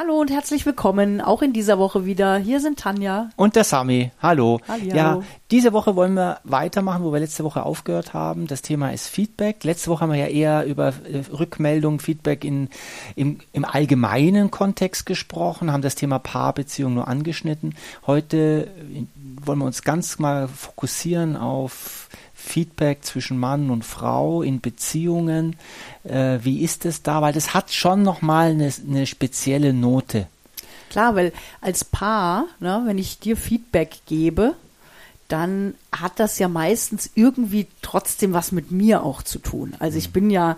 Hallo und herzlich willkommen, auch in dieser Woche wieder. Hier sind Tanja. Und der Sami. Hallo. Hallihallo. Ja, diese Woche wollen wir weitermachen, wo wir letzte Woche aufgehört haben. Das Thema ist Feedback. Letzte Woche haben wir ja eher über äh, Rückmeldung, Feedback in, im, im allgemeinen Kontext gesprochen, haben das Thema Paarbeziehung nur angeschnitten. Heute äh, wollen wir uns ganz mal fokussieren auf Feedback zwischen Mann und Frau in Beziehungen. Äh, wie ist es da? Weil das hat schon nochmal eine, eine spezielle Note. Klar, weil als Paar, ne, wenn ich dir Feedback gebe, dann hat das ja meistens irgendwie trotzdem was mit mir auch zu tun. Also ich bin ja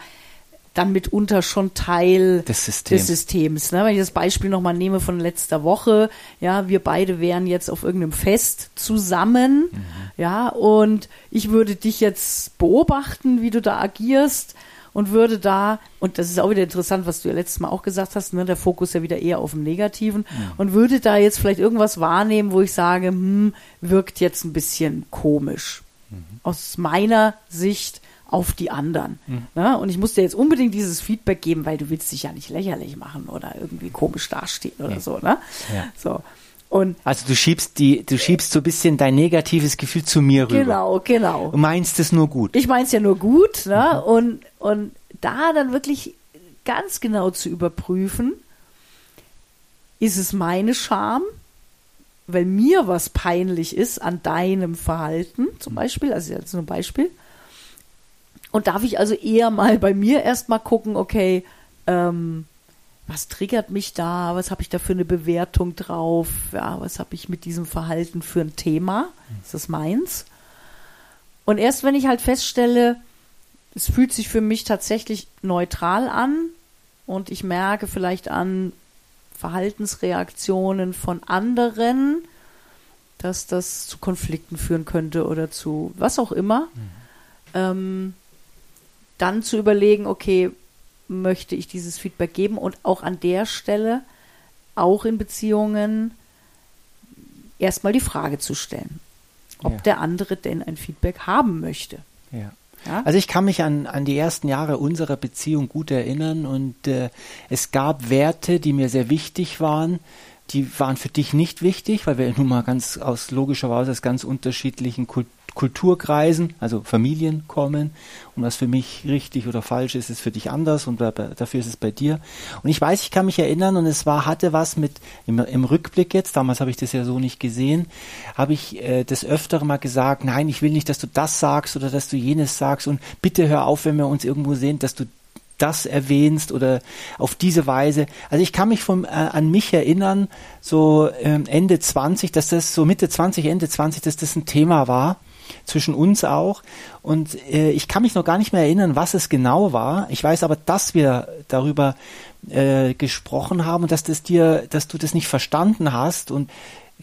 dann mitunter schon Teil Des Systems. des Systems. Ne? Wenn ich das Beispiel nochmal nehme von letzter Woche, ja, wir beide wären jetzt auf irgendeinem Fest zusammen, ja, und ich würde dich jetzt beobachten, wie du da agierst und würde da, und das ist auch wieder interessant, was du ja letztes Mal auch gesagt hast, ne, der Fokus ja wieder eher auf dem Negativen, und würde da jetzt vielleicht irgendwas wahrnehmen, wo ich sage, hm, wirkt jetzt ein bisschen komisch. Aus meiner Sicht auf die anderen. Ne? Und ich muss dir jetzt unbedingt dieses Feedback geben, weil du willst dich ja nicht lächerlich machen oder irgendwie komisch dastehen oder so, ne? Ja. So. Und Also du schiebst die, du schiebst so ein bisschen dein negatives Gefühl zu mir rüber. genau, genau. Du meinst es nur gut. ich meine es ja nur gut, ne? Und, und da dann wirklich ganz genau zu überprüfen, ist es meine Scham, weil mir was peinlich ist an deinem Verhalten, zum Beispiel, also jetzt nur ein Beispiel. Und darf ich also eher mal bei mir erstmal gucken, okay, ähm, was triggert mich da, was habe ich da für eine Bewertung drauf, ja, was habe ich mit diesem Verhalten für ein Thema, ist das meins? Und erst wenn ich halt feststelle, es fühlt sich für mich tatsächlich neutral an und ich merke vielleicht an Verhaltensreaktionen von anderen, dass das zu Konflikten führen könnte oder zu was auch immer, ähm, dann zu überlegen, okay, möchte ich dieses Feedback geben und auch an der Stelle, auch in Beziehungen, erstmal die Frage zu stellen, ob Ja. der andere denn ein Feedback haben möchte. Ja. Ja? Also ich kann mich an, an die ersten Jahre unserer Beziehung gut erinnern und äh, es gab Werte, die mir sehr wichtig waren. Die waren für dich nicht wichtig, weil wir nun mal ganz aus logischerweise aus ganz unterschiedlichen Kult Kulturkreisen, also Familien kommen. Und was für mich richtig oder falsch ist, ist für dich anders und dafür ist es bei dir. Und ich weiß, ich kann mich erinnern und es war, hatte was mit, im, im Rückblick jetzt, damals habe ich das ja so nicht gesehen, habe ich äh, des Öfteren mal gesagt, nein, ich will nicht, dass du das sagst oder dass du jenes sagst und bitte hör auf, wenn wir uns irgendwo sehen, dass du das erwähnst oder auf diese Weise. Also ich kann mich vom, äh, an mich erinnern, so ähm, Ende 20, dass das so Mitte 20, Ende 20, dass das ein Thema war zwischen uns auch. Und äh, ich kann mich noch gar nicht mehr erinnern, was es genau war. Ich weiß aber, dass wir darüber äh, gesprochen haben und dass das dir, dass du das nicht verstanden hast und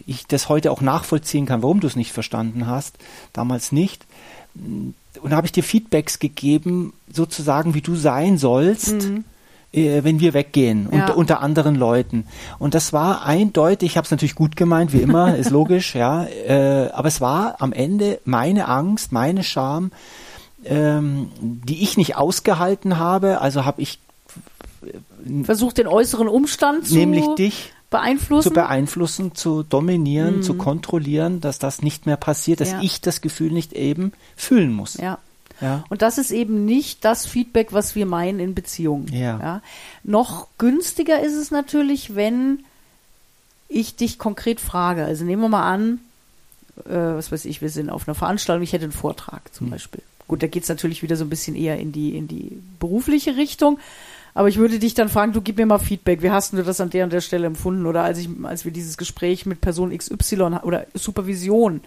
ich das heute auch nachvollziehen kann, warum du es nicht verstanden hast, damals nicht. Und da habe ich dir Feedbacks gegeben, sozusagen, wie du sein sollst, äh, wenn wir weggehen, Ja. unter, unter anderen Leuten. Und das war eindeutig, ich habe es natürlich gut gemeint, wie immer, ist logisch, ja, äh, aber es war am Ende meine Angst, meine Scham, ähm, die ich nicht ausgehalten habe, also habe ich Versucht den äußeren Umstand zu nämlich dich beeinflussen. zu beeinflussen, zu dominieren, zu kontrollieren, dass das nicht mehr passiert, dass Ja. ich das Gefühl nicht eben fühlen muss. ja. Ja. Und das ist eben nicht das Feedback, was wir meinen in Beziehungen. Ja. Noch günstiger ist es natürlich, wenn ich dich konkret frage. Also nehmen wir mal an, äh, was weiß ich, wir sind auf einer Veranstaltung, ich hätte einen Vortrag zum Beispiel. Gut, da geht es natürlich wieder so ein bisschen eher in die, in die berufliche Richtung. Aber ich würde dich dann fragen, du gib mir mal Feedback. Wie hast du das an der und der Stelle empfunden? Oder als ich, als wir dieses Gespräch mit Person XY oder Supervision,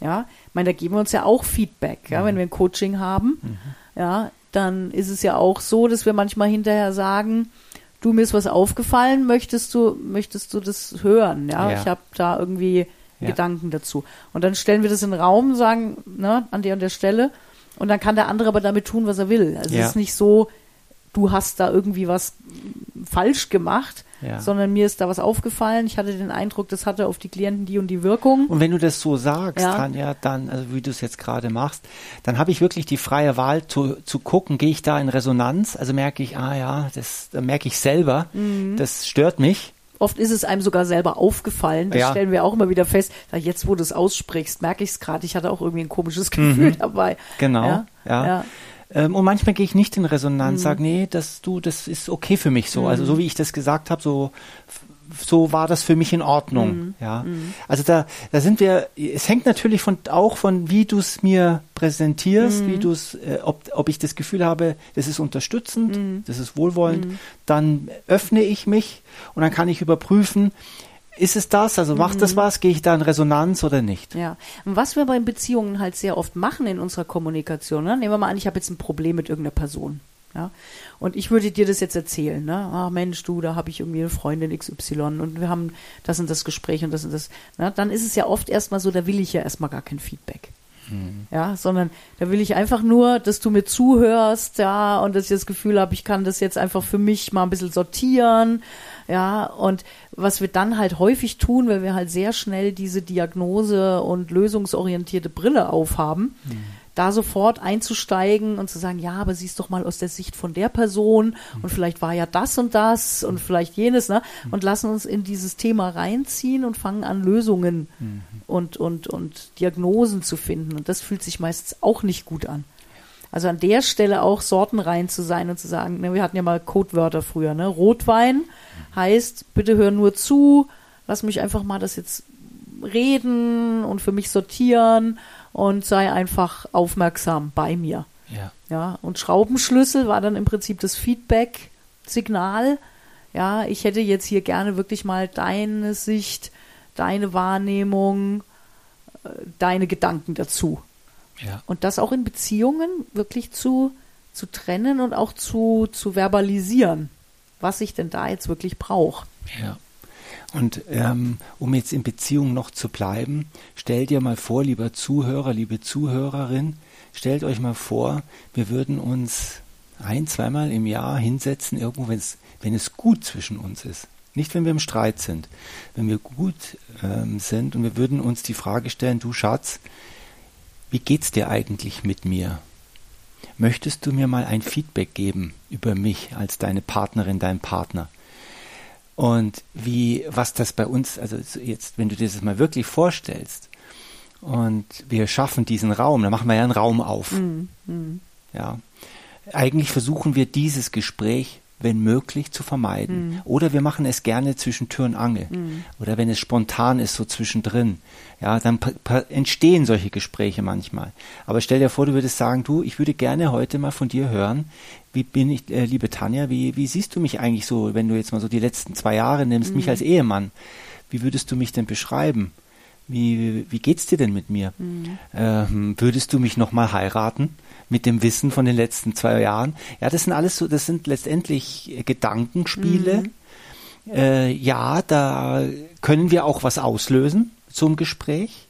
ja, ich meine, da geben wir uns ja auch Feedback, ja, wenn wir ein Coaching haben, ja, dann ist es ja auch so, dass wir manchmal hinterher sagen, du mir ist was aufgefallen, möchtest du, möchtest du das hören? Ja, Ja. ich habe da irgendwie Ja. Gedanken dazu. Und dann stellen wir das in den Raum, sagen, ne, an der und der Stelle. Und dann kann der andere aber damit tun, was er will. Also Ja. es ist nicht so, du hast da irgendwie was falsch gemacht, Ja. sondern mir ist da was aufgefallen. Ich hatte den Eindruck, das hatte auf die Klienten die und die Wirkung. Und wenn du das so sagst, Ja. Tanja, dann, also wie du es jetzt gerade machst, dann habe ich wirklich die freie Wahl zu, zu gucken, gehe ich da in Resonanz, also merke ich, ah ja, das da merke ich selber, Mhm. das stört mich. oft ist es einem sogar selber aufgefallen. Das Ja. stellen wir auch immer wieder fest. Jetzt, wo du es aussprichst, merke ich es gerade. Ich hatte auch irgendwie ein komisches Gefühl dabei. Genau, Ja. Ähm, und manchmal gehe ich nicht in Resonanz, Mhm. sage, nee, das, du, das ist okay für mich so. Also so wie ich das gesagt habe, so, so war das für mich in Ordnung. Mhm. Ja. Also da, da sind wir, es hängt natürlich von, auch von, wie du es mir präsentierst, Mhm. wie du es, äh, ob, ob ich das Gefühl habe, das ist unterstützend, Mhm. das ist wohlwollend, dann öffne ich mich und dann kann ich überprüfen, ist es das, also macht Mhm. das was, gehe ich da in Resonanz oder nicht? Ja, und was wir bei Beziehungen halt sehr oft machen in unserer Kommunikation, ne? nehmen wir mal an, ich habe jetzt ein Problem mit irgendeiner Person, ja, und ich würde dir das jetzt erzählen, ne, ah Mensch, du, da habe ich irgendwie eine Freundin XY und wir haben das und das Gespräch und das und das, ne? dann ist es ja oft erstmal so, da will ich ja erstmal gar kein Feedback. Ja, sondern da will ich einfach nur, dass du mir zuhörst, ja, und dass ich das Gefühl habe, ich kann das jetzt einfach für mich mal ein bisschen sortieren, ja, und was wir dann halt häufig tun, weil wir halt sehr schnell diese Diagnose und lösungsorientierte Brille aufhaben, da sofort einzusteigen und zu sagen, ja, aber siehst doch mal aus der Sicht von der Person und vielleicht war ja das und das und vielleicht jenes, ne? Und lassen uns in dieses Thema reinziehen und fangen an, Lösungen und, und, und Diagnosen zu finden. Und das fühlt sich meistens auch nicht gut an. Also an der Stelle auch sortenrein zu sein und zu sagen, ne, wir hatten ja mal Codewörter früher, ne? Rotwein heißt, bitte hör nur zu, lass mich einfach mal das jetzt reden und für mich sortieren und sei einfach aufmerksam bei mir. Ja. Ja, und Schraubenschlüssel war dann im Prinzip das Feedback-Signal. Ja, ich hätte jetzt hier gerne wirklich mal deine Sicht, deine Wahrnehmung, äh, deine Gedanken dazu. Ja. Und das auch in Beziehungen wirklich zu, zu trennen und auch zu, zu verbalisieren, was ich denn da jetzt wirklich brauche. Ja. Und ähm, um jetzt in Beziehung noch zu bleiben, stell dir mal vor, lieber Zuhörer, liebe Zuhörerin, stellt euch mal vor, wir würden uns ein, zweimal im Jahr hinsetzen, irgendwo, wenn's, wenn es gut zwischen uns ist. Nicht, wenn wir im Streit sind. Wenn wir gut ähm, sind und wir würden uns die Frage stellen, du Schatz, wie geht's dir eigentlich mit mir? Möchtest du mir mal ein Feedback geben über mich als deine Partnerin, dein Partner? Und wie, was das bei uns, also jetzt, wenn du dir das mal wirklich vorstellst, und wir schaffen diesen Raum, dann machen wir ja einen Raum auf. Ja. Eigentlich versuchen wir dieses Gespräch, wenn möglich, zu vermeiden. Oder wir machen es gerne zwischen Tür und Angel. Oder wenn es spontan ist, so zwischendrin. Ja, dann entstehen solche Gespräche manchmal. Aber stell dir vor, du würdest sagen, du, ich würde gerne heute mal von dir hören, wie bin ich, äh, liebe Tanja, wie, wie siehst du mich eigentlich so, wenn du jetzt mal so die letzten zwei Jahre nimmst, mich als Ehemann? Wie würdest du mich denn beschreiben? Wie, wie geht's dir denn mit mir? Ähm, würdest du mich nochmal heiraten? Mit dem Wissen von den letzten zwei Jahren? Ja, das sind alles so, das sind letztendlich Gedankenspiele. Äh, ja, da können wir auch was auslösen zum Gespräch.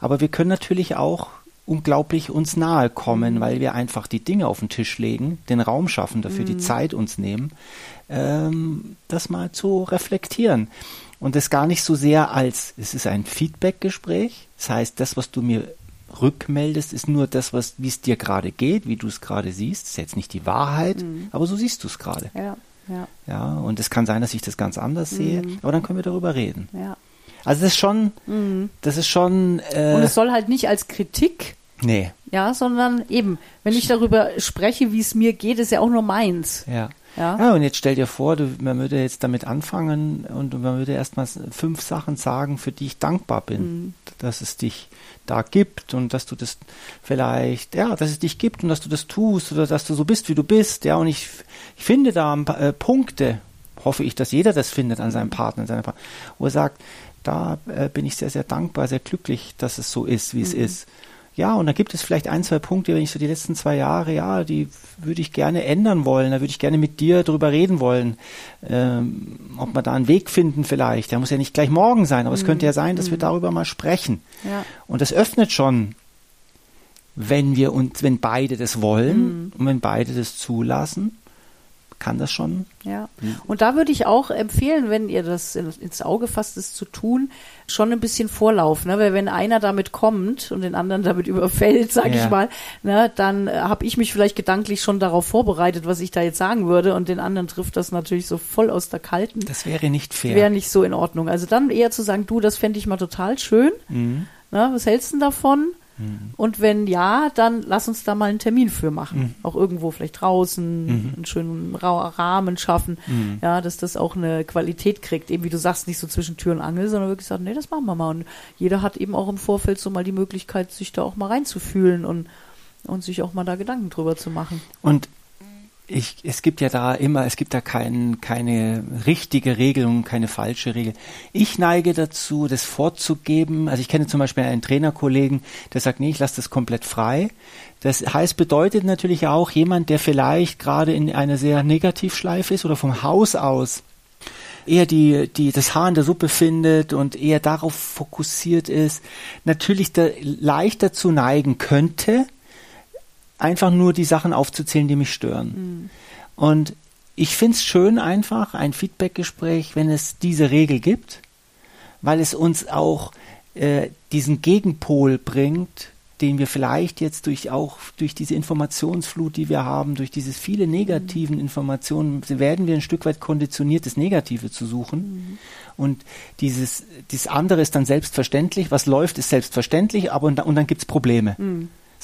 Aber wir können natürlich auch unglaublich uns nahe kommen, weil wir einfach die Dinge auf den Tisch legen, den Raum schaffen, dafür die Zeit uns nehmen, ähm, das mal zu reflektieren. Und das gar nicht so sehr als, es ist ein Feedback-Gespräch. Das heißt, das, was du mir rückmeldest, ist nur das, was, wie es dir gerade geht, wie du es gerade siehst. Das ist jetzt nicht die Wahrheit, aber so siehst du es gerade. Ja, ja, Ja, und es kann sein, dass ich das ganz anders sehe, aber dann können wir darüber reden. ja. Also das ist schon, das ist schon, äh, Und es soll halt nicht als Kritik, nee, ja, sondern eben, wenn ich darüber spreche, wie es mir geht, ist ja auch nur meins. ja. Ja. Ja, und jetzt stell dir vor, du, man würde jetzt damit anfangen und man würde erstmal fünf Sachen sagen, für die ich dankbar bin, dass es dich da gibt und dass du das vielleicht, ja, dass es dich gibt und dass du das tust oder dass du so bist, wie du bist, ja, und ich, ich finde da ein paar, äh, Punkte, hoffe ich, dass jeder das findet an seinem Partner, an seiner Partner, wo er sagt, da äh, bin ich sehr, sehr dankbar, sehr glücklich, dass es so ist, wie es ist. Ja, und da gibt es vielleicht ein, zwei Punkte, wenn ich so die letzten zwei Jahre, ja, die würde ich gerne ändern wollen, da würde ich gerne mit dir drüber reden wollen, ähm, ob wir da einen Weg finden vielleicht. Der muss ja nicht gleich morgen sein, aber es könnte ja sein, dass wir darüber mal sprechen. Ja. Und das öffnet schon, wenn wir uns, wenn beide das wollen und wenn beide das zulassen, kann das schon. Ja. Und da würde ich auch empfehlen, wenn ihr das ins Auge fasst, es zu tun, schon ein bisschen Vorlauf, ne? Weil wenn einer damit kommt und den anderen damit überfällt, sag Ja. ich mal, ne, dann äh, habe ich mich vielleicht gedanklich schon darauf vorbereitet, was ich da jetzt sagen würde, und den anderen trifft das natürlich so voll aus der Kalten. Das wäre nicht fair. Wäre nicht so in Ordnung. Also dann eher zu sagen, du, das fände ich mal total schön. Mhm. Ne, was hältst du denn davon? Und wenn ja, dann lass uns da mal einen Termin für machen. Mhm. Auch irgendwo vielleicht draußen, einen schönen Ra Rahmen schaffen, Mhm. ja, dass das auch eine Qualität kriegt. Eben wie du sagst, nicht so zwischen Tür und Angel, sondern wirklich sagen, nee, das machen wir mal. Und jeder hat eben auch im Vorfeld so mal die Möglichkeit, sich da auch mal reinzufühlen und, und sich auch mal da Gedanken drüber zu machen. Und ich, es gibt ja da immer, es gibt da kein, keine richtige Regelung, keine falsche Regel. Ich neige dazu, das vorzugeben. Also ich kenne zum Beispiel einen Trainerkollegen, der sagt, nee, ich lasse das komplett frei. Das heißt, bedeutet natürlich auch jemand, der vielleicht gerade in einer sehr Negativschleife ist oder vom Haus aus eher die, die, das Haar in der Suppe findet und eher darauf fokussiert ist, natürlich da leicht dazu neigen könnte, einfach nur die Sachen aufzuzählen, die mich stören. Und ich finde es schön einfach, ein Feedbackgespräch, wenn es diese Regel gibt, weil es uns auch äh, diesen Gegenpol bringt, den wir vielleicht jetzt durch auch durch diese Informationsflut, die wir haben, durch dieses viele negativen Informationen, werden wir ein Stück weit konditioniert, das Negative zu suchen. Und dieses, dieses andere ist dann selbstverständlich, was läuft, ist selbstverständlich, aber und, dann- und dann gibt's Probleme.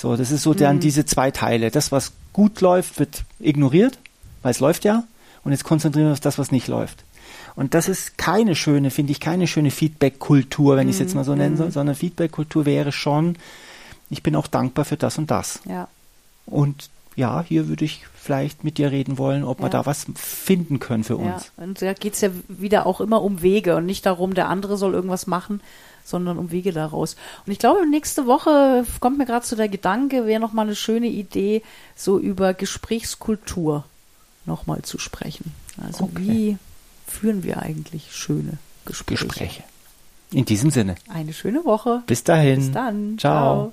So, das ist so dann diese zwei Teile. Das, was gut läuft, wird ignoriert, weil es läuft ja. Und jetzt konzentrieren wir uns auf das, was nicht läuft. Und das ist keine schöne, finde ich, keine schöne Feedback-Kultur, wenn ich es jetzt mal so nennen soll, sondern Feedback-Kultur wäre schon, ich bin auch dankbar für das und das. Ja. Und ja, hier würde ich vielleicht mit dir reden wollen, ob wir Ja. da was finden können für Ja, uns. und da geht's ja wieder auch immer um Wege und nicht darum, der andere soll irgendwas machen, sondern um Wege daraus. Und ich glaube, nächste Woche kommt mir gerade so der Gedanke, wäre nochmal eine schöne Idee, so über Gesprächskultur nochmal zu sprechen. Also Okay. wie führen wir eigentlich schöne Gespräche? Gespräche. In diesem Sinne. Eine schöne Woche. Bis dahin. Bis dann. Ciao. Ciao.